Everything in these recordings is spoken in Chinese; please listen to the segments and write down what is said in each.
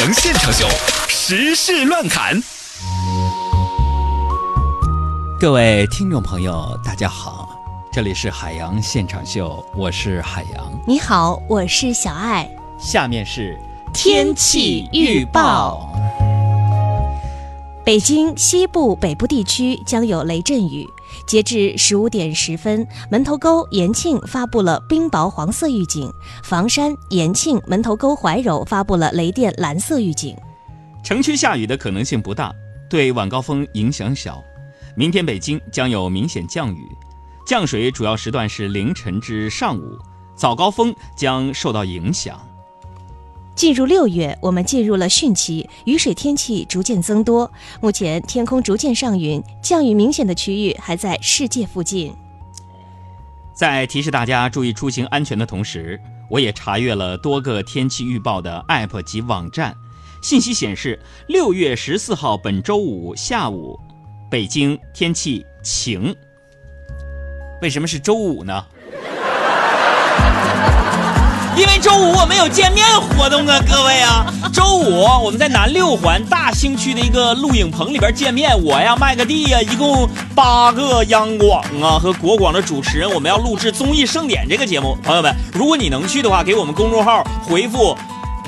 洋现场秀，时事乱侃。各位听众朋友，大家好，这里是海洋现场秀，我是海洋。你好，我是小爱。下面是天气预报。北京西部、北部地区将有雷阵雨。截至十五点十分，门头沟、延庆发布了冰雹黄色预警；房山、延庆、门头沟、怀柔发布了雷电蓝色预警。城区下雨的可能性不大，对晚高峰影响小。明天北京将有明显降雨，降水主要时段是凌晨至上午，早高峰将受到影响。进入六月，我们进入了汛期，雨水天气逐渐增多。目前天空逐渐上云，降雨明显的区域还在世界附近。在提示大家注意出行安全的同时，我也查阅了多个天气预报的 App 及网站，信息显示，六月十四号本周五下午，北京天气晴。为什么是周五呢？因为周五我们有见面活动啊，各位啊！周五我们在南六环大兴区的一个录影棚里边见面，我呀麦个地呀，一共八个央广啊和国广的主持人，我们要录制综艺盛典这个节目。朋友们，如果你能去的话，给我们公众号回复。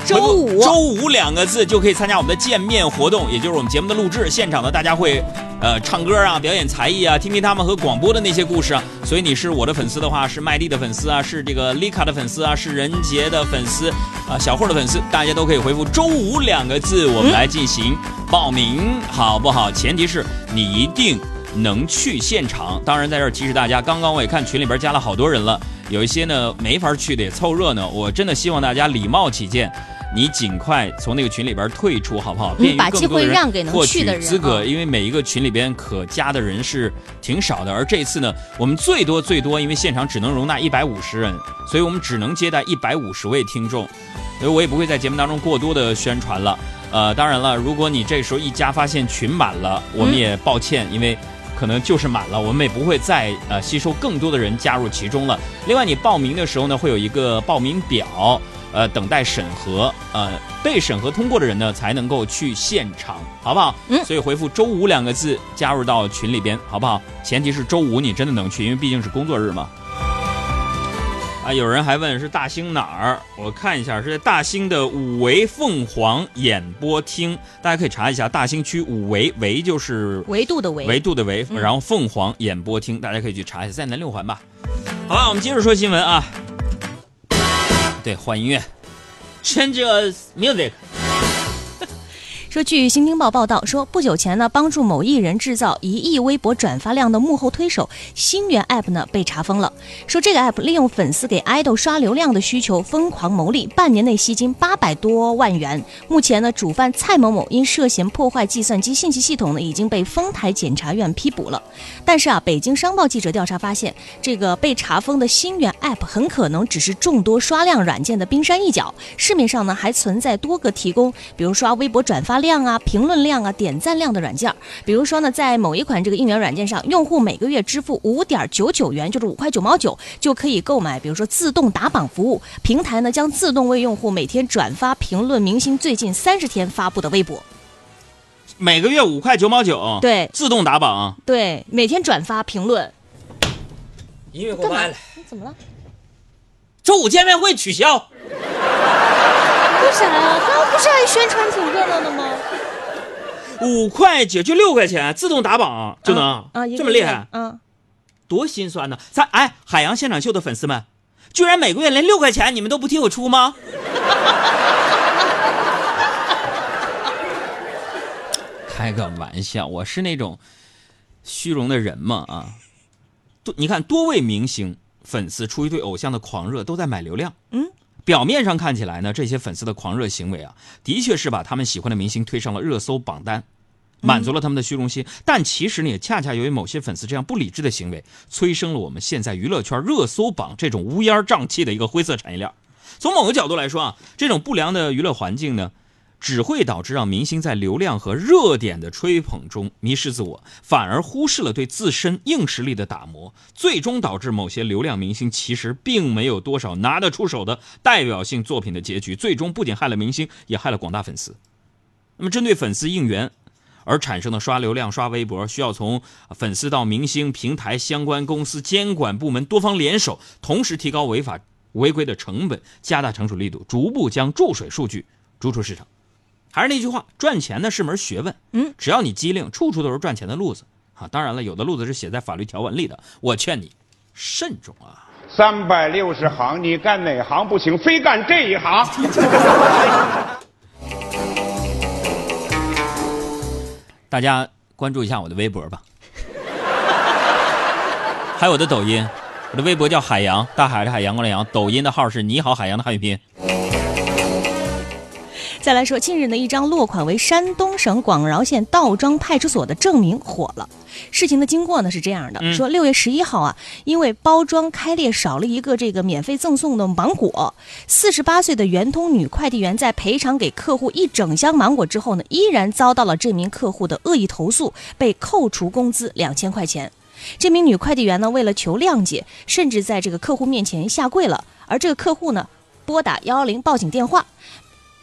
周五，周五两个字就可以参加我们的见面活动，也就是我们节目的录制。现场呢，大家会，呃，唱歌啊，表演才艺啊，听听他们和广播的那些故事啊。所以你是我的粉丝的话，是麦蒂的粉丝啊，是这个丽卡的粉丝啊，是任杰的粉丝啊，小霍的粉丝，大家都可以回复“周五”两个字，我们来进行报名，好不好？前提是你一定能去现场。当然，在这儿提示大家，刚刚我也看群里边加了好多人了，有一些呢没法去的，也凑热闹。我真的希望大家礼貌起见。你尽快从那个群里边退出，好不好？你把机会让给能去的人。资格，因为每一个群里边可加的人是挺少的，而这次呢，我们最多最多，因为现场只能容纳一百五十人，所以我们只能接待一百五十位听众，所以我也不会在节目当中过多的宣传了。呃，当然了，如果你这时候一加发现群满了，我们也抱歉，因为可能就是满了，我们也不会再呃吸收更多的人加入其中了。另外，你报名的时候呢，会有一个报名表。呃，等待审核，呃，被审核通过的人呢，才能够去现场，好不好？嗯，所以回复“周五”两个字，加入到群里边，好不好？前提是周五你真的能去，因为毕竟是工作日嘛。啊，有人还问是大兴哪儿？我看一下，是在大兴的五维凤凰演播厅，大家可以查一下，大兴区五维维就是维度的维，维度的维，然后凤凰演播厅，大家可以去查一下，在南六环吧。好吧，我们接着说新闻啊。对，换音乐，Change music。说，据《新京报》报道，说不久前呢，帮助某艺人制造一亿微博转发量的幕后推手星源 App 呢被查封了。说这个 App 利用粉丝给爱豆刷流量的需求疯狂牟利，半年内吸金八百多万元。目前呢，主犯蔡某某因涉嫌破坏计算机信息系统呢，已经被丰台检察院批捕了。但是啊，北京商报记者调查发现，这个被查封的星源 App 很可能只是众多刷量软件的冰山一角，市面上呢还存在多个提供，比如刷微博转发。量啊，评论量啊，点赞量的软件，比如说呢，在某一款这个应援软件上，用户每个月支付五点九九元，就是五块九毛九，就可以购买，比如说自动打榜服务。平台呢将自动为用户每天转发评论明星最近三十天发布的微博。每个月五块九毛九，对，自动打榜，对，每天转发评论。音乐给我关了，你怎么了？周五见面会取消。为啥呀？刚刚不是还宣传挺热闹的吗？五块九就六块钱，自动打榜就能啊，这么厉害？嗯，多心酸呢！咱哎，海洋现场秀的粉丝们，居然每个月连六块钱你们都不替我出吗？开个玩笑，我是那种虚荣的人嘛？啊，多你看，多位明星粉丝出于对偶像的狂热，都在买流量。嗯。表面上看起来呢，这些粉丝的狂热行为啊，的确是把他们喜欢的明星推上了热搜榜单，满足了他们的虚荣心。但其实呢，也恰恰由于某些粉丝这样不理智的行为，催生了我们现在娱乐圈热搜榜这种乌烟瘴气的一个灰色产业链。从某个角度来说啊，这种不良的娱乐环境呢，只会导致让明星在流量和热点的吹捧中迷失自我，反而忽视了对自身硬实力的打磨，最终导致某些流量明星其实并没有多少拿得出手的代表性作品的结局，最终不仅害了明星，也害了广大粉丝。那么，针对粉丝应援而产生的刷流量、刷微博，需要从粉丝到明星、平台相关公司、监管部门多方联手，同时提高违法违规的成本，加大惩处力度，逐步将注水数据逐出市场。还是那句话，赚钱呢是门学问，嗯，只要你机灵，处处都是赚钱的路子啊。当然了，有的路子是写在法律条文里的，我劝你慎重啊。三百六十行，你干哪行不行，非干这一行。大家关注一下我的微博吧，还有我的抖音，我的微博叫海洋，大海的海洋光的洋，抖音的号是你好海洋的汉语拼。再来说，近日呢，一张落款为山东省广饶县道庄派出所的证明火了。事情的经过呢是这样的：嗯说六月十一号啊，因为包装开裂少了一个这个免费赠送的芒果，四十八岁的圆通女快递员在赔偿给客户一整箱芒果之后呢，依然遭到了这名客户的恶意投诉，被扣除工资两千块钱。这名女快递员呢，为了求谅解，甚至在这个客户面前下跪了。而这个客户呢，拨打幺幺零报警电话。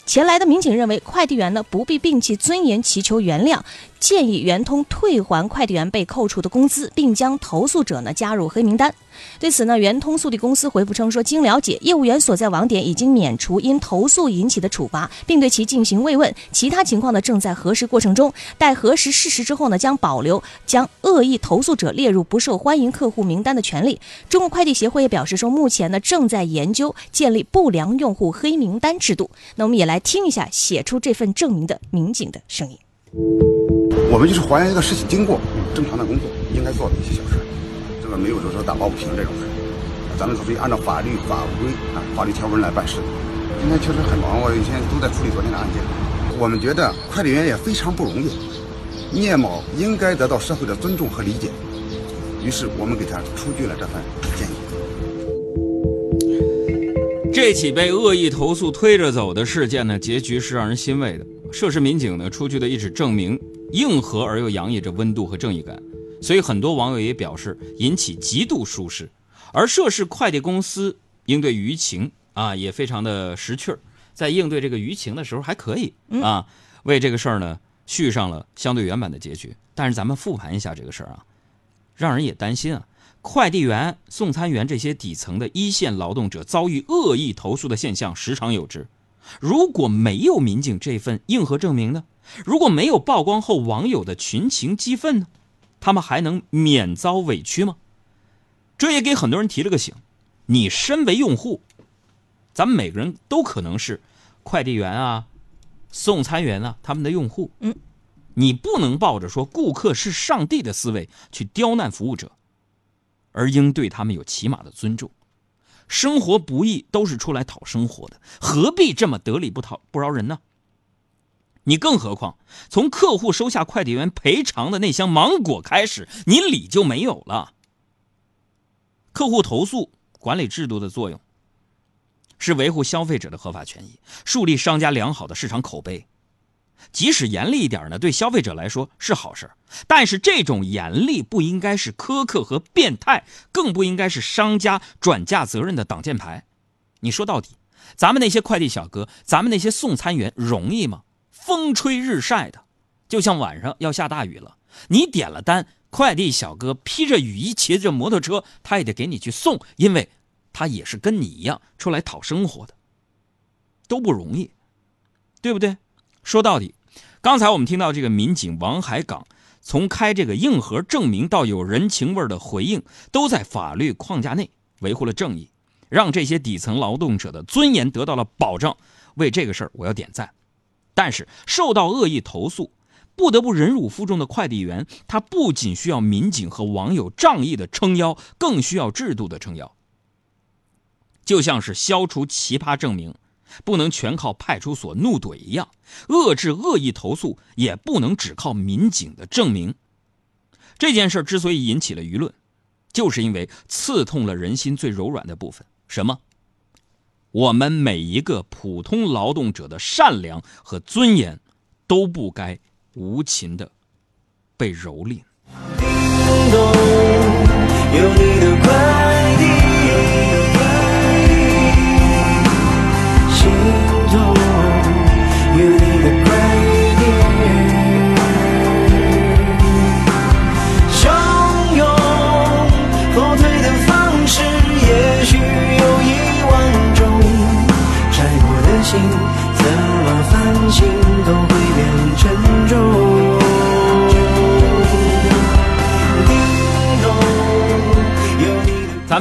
前来的民警认为，快递员呢不必摒弃尊严祈求原谅，建议圆通退还快递员被扣除的工资，并将投诉者呢加入黑名单。对此呢，圆通速递公司回复称说，经了解，业务员所在网点已经免除因投诉引起的处罚，并对其进行慰问，其他情况呢正在核实过程中。待核实事实之后呢，将保留将恶意投诉者列入不受欢迎客户名单的权利。中国快递协会也表示说，目前呢正在研究建立不良用户黑名单制度。那我们也来听一下写出这份证明的民警的声音。我们就是还原一个事情经过，正常的工作应该做的一些小事，这个没有就是说打抱不平这种事，咱们属于按照法律法规啊法律条文来办事。今天确实很忙，我现在都在处理昨天的案件。我们觉得快递员也非常不容易，聂某应该得到社会的尊重和理解，于是我们给他出具了这份建议。这起被恶意投诉推着走的事件呢，结局是让人欣慰的。涉事民警呢出具的一纸证明，硬核而又洋溢着温度和正义感，所以很多网友也表示引起极度舒适。而涉事快递公司应对舆情啊，也非常的识趣儿，在应对这个舆情的时候还可以啊，为这个事儿呢续上了相对圆满的结局。但是咱们复盘一下这个事儿啊，让人也担心啊。快递员、送餐员这些底层的一线劳动者遭遇恶意投诉的现象时常有之。如果没有民警这份硬核证明呢？如果没有曝光后网友的群情激愤呢？他们还能免遭委屈吗？这也给很多人提了个醒：你身为用户，咱们每个人都可能是快递员啊、送餐员啊他们的用户。嗯，你不能抱着说顾客是上帝的思维去刁难服务者。而应对他们有起码的尊重。生活不易，都是出来讨生活的，何必这么得理不讨不饶人呢？你更何况从客户收下快递员赔偿的那箱芒果开始，你理就没有了。客户投诉管理制度的作用是维护消费者的合法权益，树立商家良好的市场口碑。即使严厉一点呢，对消费者来说是好事但是这种严厉不应该是苛刻和变态，更不应该是商家转嫁责任的挡箭牌。你说到底，咱们那些快递小哥，咱们那些送餐员容易吗？风吹日晒的，就像晚上要下大雨了，你点了单，快递小哥披着雨衣，骑着摩托车，他也得给你去送，因为他也是跟你一样出来讨生活的，都不容易，对不对？说到底，刚才我们听到这个民警王海港从开这个硬核证明到有人情味的回应，都在法律框架内维护了正义，让这些底层劳动者的尊严得到了保障。为这个事儿，我要点赞。但是受到恶意投诉，不得不忍辱负重的快递员，他不仅需要民警和网友仗义的撑腰，更需要制度的撑腰。就像是消除奇葩证明。不能全靠派出所怒怼一样，遏制恶意投诉也不能只靠民警的证明。这件事之所以引起了舆论，就是因为刺痛了人心最柔软的部分，什么？我们每一个普通劳动者的善良和尊严，都不该无情的被蹂躏。叮咚，有你的快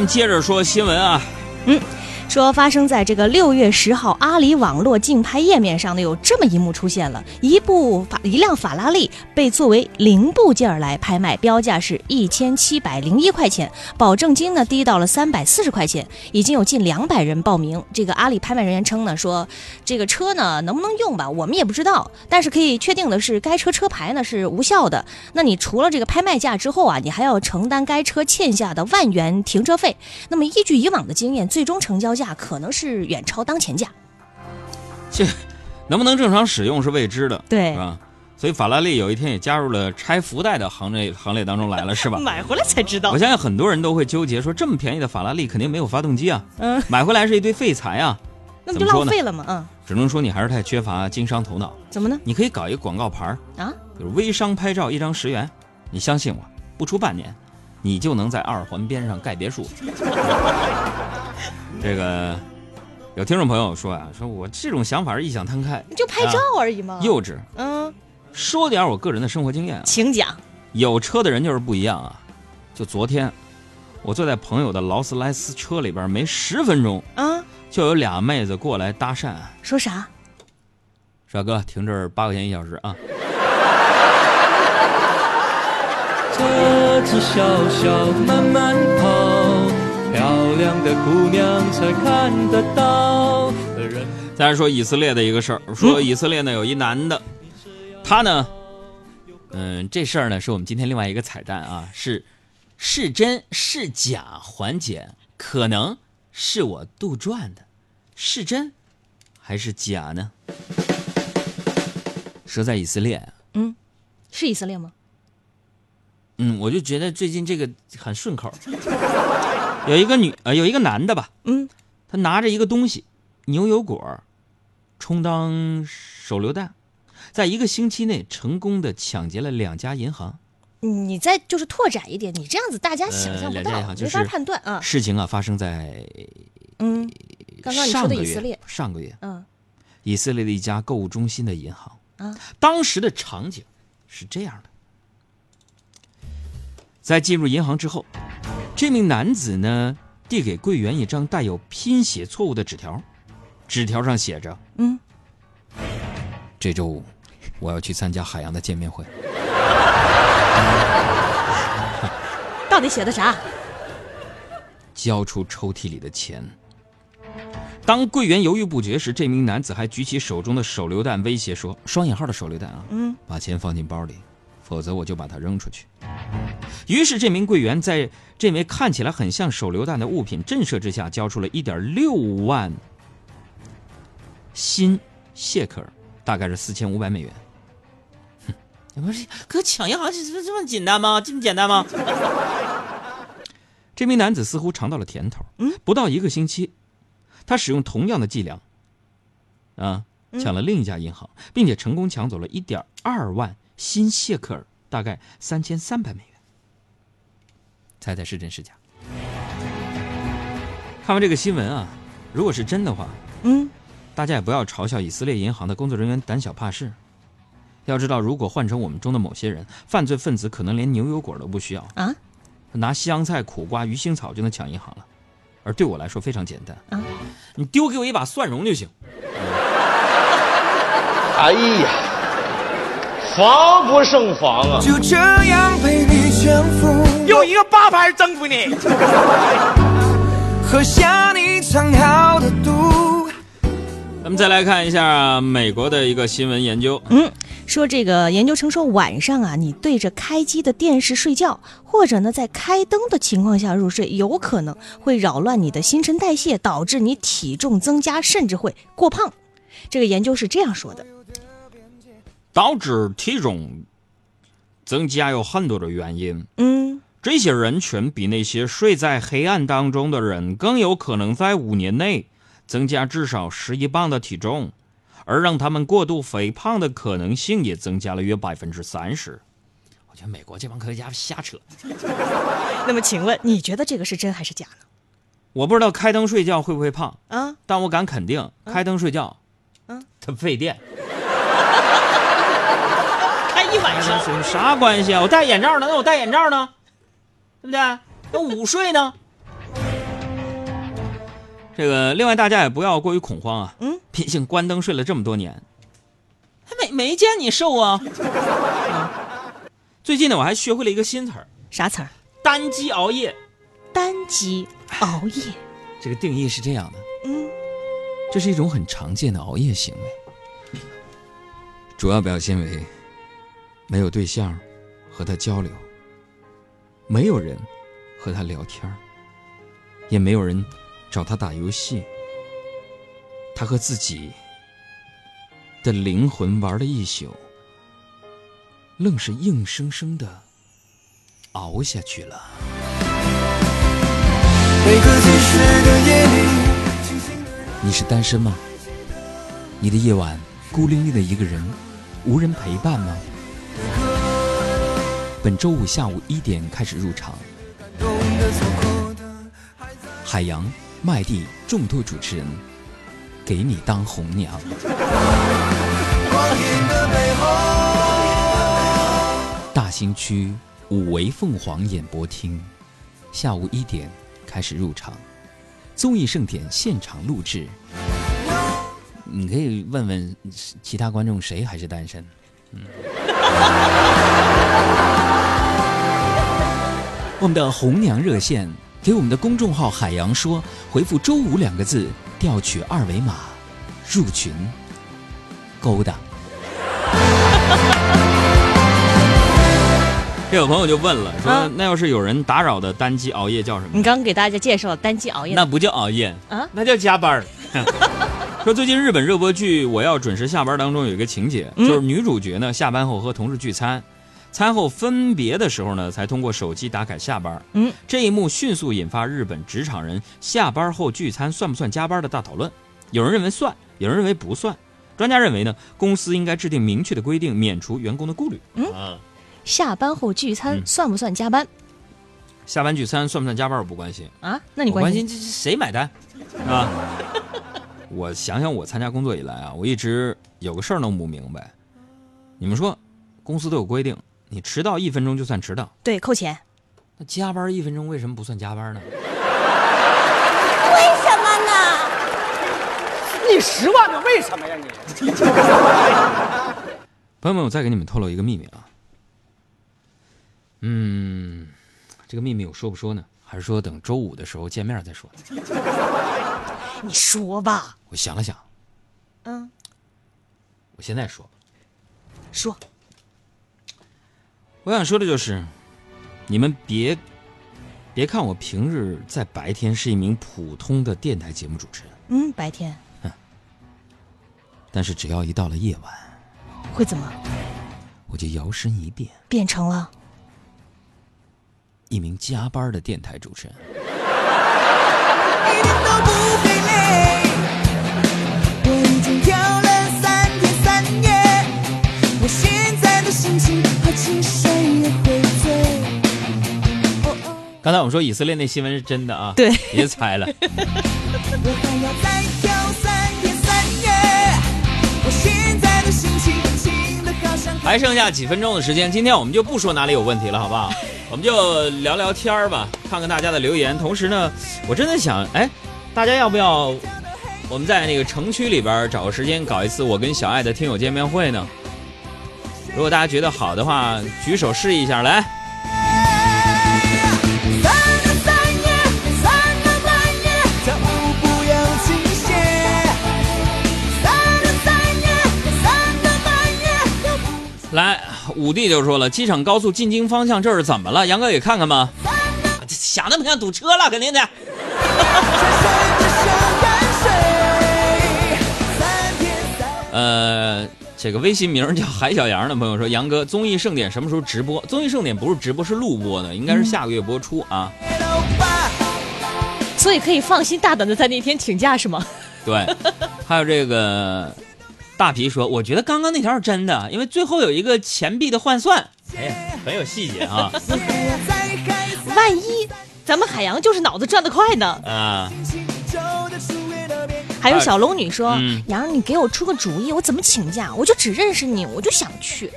接着说新闻啊，嗯。说发生在这个六月十号，阿里网络竞拍页面上呢，有这么一幕出现了：一部法一辆法拉利被作为零部件来拍卖，标价是一千七百零一块钱，保证金呢低到了三百四十块钱，已经有近两百人报名。这个阿里拍卖人员称呢，说这个车呢能不能用吧，我们也不知道，但是可以确定的是，该车车牌呢是无效的。那你除了这个拍卖价之后啊，你还要承担该车欠下的万元停车费。那么依据以往的经验，最终成交价可能是远超当前价。这能不能正常使用是未知的，对是吧？所以法拉利有一天也加入了拆福袋的行列行列当中来了，是吧？买回来才知道我。相信很多人都会纠结，说这么便宜的法拉利肯定没有发动机啊，嗯，买回来是一堆废材啊，那不就浪费了吗？嗯，只能说你还是太缺乏经商头脑。怎么呢？你可以搞一个广告牌儿，啊，比如微商拍照一张十元，你相信我，不出半年，你就能在二环边上盖别墅。这个有听众朋友说啊，说我这种想法是异想天开，就拍照而已嘛。幼稚。嗯，说点我个人的生活经验啊，请讲。有车的人就是不一样啊。就昨天，我坐在朋友的劳斯莱斯车里边，没十分钟，啊，就有俩妹子过来搭讪，说啥？帅哥停这儿八块钱一小时啊。车子小小慢慢跑，漂亮的姑娘才看得到。人再来说以色列的一个事儿，说以色列呢有一男的，他呢，嗯，这事儿呢是我们今天另外一个彩蛋啊，是是真是假环节，可能是我杜撰的，是真还是假呢？说在以色列，嗯，是以色列吗？嗯，我就觉得最近这个很顺口。有一个女呃，有一个男的吧，嗯，他拿着一个东西，牛油果，充当手榴弹，在一个星期内成功的抢劫了两家银行。你再就是拓展一点，你这样子大家想象不到，行就是没法判断啊。事情啊发生在嗯，刚刚你说上个月的以色列，，上个月。嗯。以色列的一家购物中心的银行，啊，当时的场景是这样的：在进入银行之后，这名男子呢递给柜员一张带有拼写错误的纸条，纸条上写着嗯，：“这周五我要去参加海洋的见面会。到底写的啥？交出抽屉里的钱。当柜员犹豫不决时，这名男子还举起手中的手榴弹，威胁说：“双引号的手榴弹啊，嗯，把钱放进包里，否则我就把它扔出去。”于是，这名柜员在这枚看起来很像手榴弹的物品震慑之下，交出了一点六万新谢克尔，大概是四千五百美元。哼，不是，哥抢银行这这这么简单吗？这么简单吗？这名男子似乎尝到了甜头。嗯，不到一个星期，他使用同样的伎俩，啊，抢了另一家银行，并且成功抢走了一点二万新谢克尔，大概三千三百美元。猜猜是真是假？看完这个新闻啊，如果是真的话，嗯，大家也不要嘲笑以色列银行的工作人员胆小怕事。要知道，如果换成我们中的某些人，犯罪分子可能连牛油果都不需要，啊拿香菜、苦瓜、鱼腥草就能抢银行了。而对我来说非常简单，啊，你丢给我一把蒜蓉就行。哎呀，防不胜防啊！就这样被你征服，用一个八拍征服你。喝下你藏好的毒。咱们再来看一下美国的一个新闻研究。嗯，说这个研究称说，晚上啊，你对着开机的电视睡觉，或者呢在开灯的情况下入睡，有可能会扰乱你的新陈代谢，导致你体重增加，甚至会过胖。这个研究是这样说的。导致体重增加有很多的原因，嗯，这些人群比那些睡在黑暗当中的人更有可能在五年内增加至少十一磅的体重，而让他们过度肥胖的可能性也增加了约百分之三十。我觉得美国这帮科学家瞎扯。那么请问你觉得这个是真还是假呢？我不知道开灯睡觉会不会胖，啊，但我敢肯定，开灯睡觉，嗯，它费电。开一晚上，有啥关系啊？我戴眼罩呢，那我戴眼罩呢，对不对？那午睡呢？这个，另外大家也不要过于恐慌啊。嗯，毕竟关灯睡了这么多年，还没没见你瘦啊。啊最近呢，我还学会了一个新词儿啥词儿？——单机熬夜。单机熬夜。这个定义是这样的：嗯，这是一种很常见的熬夜行为，主要表现为没有对象和他交流，没有人和他聊天儿也没有人找他打游戏，他和自己的灵魂玩了一宿，愣是硬生生的熬下去了。每个积雪的夜里，你是单身吗？你的夜晚孤零零的一个人，无人陪伴吗？本周五下午一点开始入场，海洋、麦地众多主持人给你当红娘。大兴区五维凤凰演播厅，下午一点开始入场，综艺盛典现场录制。你可以问问其他观众谁还是单身。嗯，我们的红娘热线给我们的公众号“海洋说”回复“周五”两个字，调取二维码入群，勾搭。这有朋友就问了，说、啊那要是有人打扰的单机熬夜叫什么？你刚刚给大家介绍单机熬夜那不叫熬夜啊那叫加班儿。说最近日本热播剧《我要准时下班》当中有一个情节，嗯就是女主角呢下班后和同事聚餐，餐后分别的时候呢才通过手机打卡下班。嗯，这一幕迅速引发日本职场人下班后聚餐算不算加班的大讨论。有人认为算，有人认为不算。专家认为呢，公司应该制定明确的规定，免除员工的顾虑。嗯啊，下班后聚餐嗯算不算加班下班聚餐算不算加班我不关心。啊？那你我关关心？心这谁买单啊？我想想，我参加工作以来啊，我一直有个事儿弄不明白。你们说，公司都有规定，你迟到一分钟就算迟到，对，扣钱。那加班一分钟为什么不算加班呢？为什么呢你十万个为什么呀你？朋友们，我再给你们透露一个秘密啊。嗯，这个秘密我说不说呢？还是说等周五的时候见面再说？你说吧。我想了想，嗯，我现在说吧。说。我想说的就是，你们别别看我平日在白天是一名普通的电台节目主持人，嗯，白天但是只要一到了夜晚，会怎么我就摇身一变，变成了？一名加班的电台主持人。一点都不费累。我已经跳了三天三夜，我现在的心情好轻谁刚才我们说以色列那新闻是真的啊，对，别猜了。我还要再跳三天三夜，我现在的心情轻的好像。还剩下几分钟的时间，今天我们就不说哪里有问题了，好不好？我们就聊聊天儿吧，看看大家的留言。同时呢，我真的想，哎，大家要不要我们在那个城区里边找个时间搞一次我跟小爱的听友见面会呢？如果大家觉得好的话，举手示意一下，来。五弟就说了，机场高速进京方向这是怎么了？杨哥也看看吧。想那么像堵车了，肯定的。呃，这个微信名叫海小杨的朋友说，杨哥，综艺盛典什么时候直播？综艺盛典不是直播，是录播的，应该是下个月播出啊。所以可以放心大胆的在那天请假是吗？对，还有这个大皮说，我觉得刚刚那条是真的，因为最后有一个钱币的换算，哎呀，很有细节啊。万一咱们海洋就是脑子转得快呢？啊，还有小龙女说，嗯杨，你给我出个主意，我怎么请假？我就只认识你，我就想去，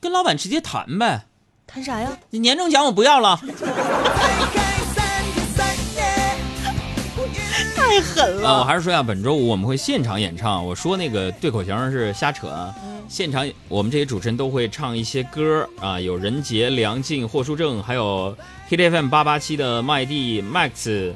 跟老板直接谈呗。谈啥呀？你年终奖我不要了。太狠了！啊，我还是说一下，本周五我们会现场演唱。我说那个对口型是瞎扯啊。现场我们这些主持人都会唱一些歌啊，有任杰、梁静、霍书正，还有 Hit FM 八八七的麦蒂、Max。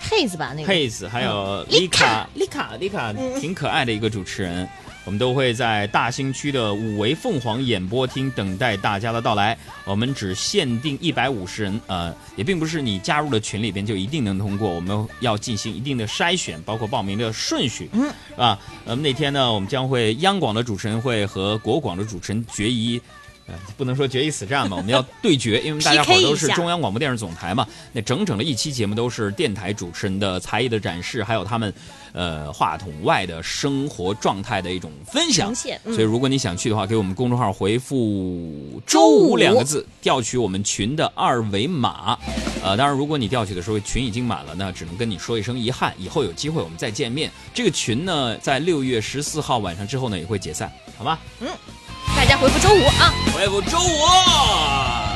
Haze 吧那个。Haze，还有丽丽卡、丽卡、丽卡，挺可爱的一个主持人。我们都会在大兴区的五维凤凰演播厅等待大家的到来。我们只限定一百五十人，呃，也并不是你加入了群里边就一定能通过，我们要进行一定的筛选，包括报名的顺序，嗯，是吧？那么那天呢，我们将会央广的主持人会和国广的主持人决一。呃，不能说决一死战嘛，我们要对决，因为大家伙都是中央广播电视总台嘛。那整整的一期节目都是电台主持人的才艺的展示，还有他们，呃，话筒外的生活状态的一种分享所以，如果你想去的话，给我们公众号回复“周五”两个字，调取我们群的二维码。呃，当然，如果你调取的时候群已经满了，那只能跟你说一声遗憾，以后有机会我们再见面。这个群呢，在六月十四号晚上之后呢，也会解散，好吗？大家回复周五啊。回复周五。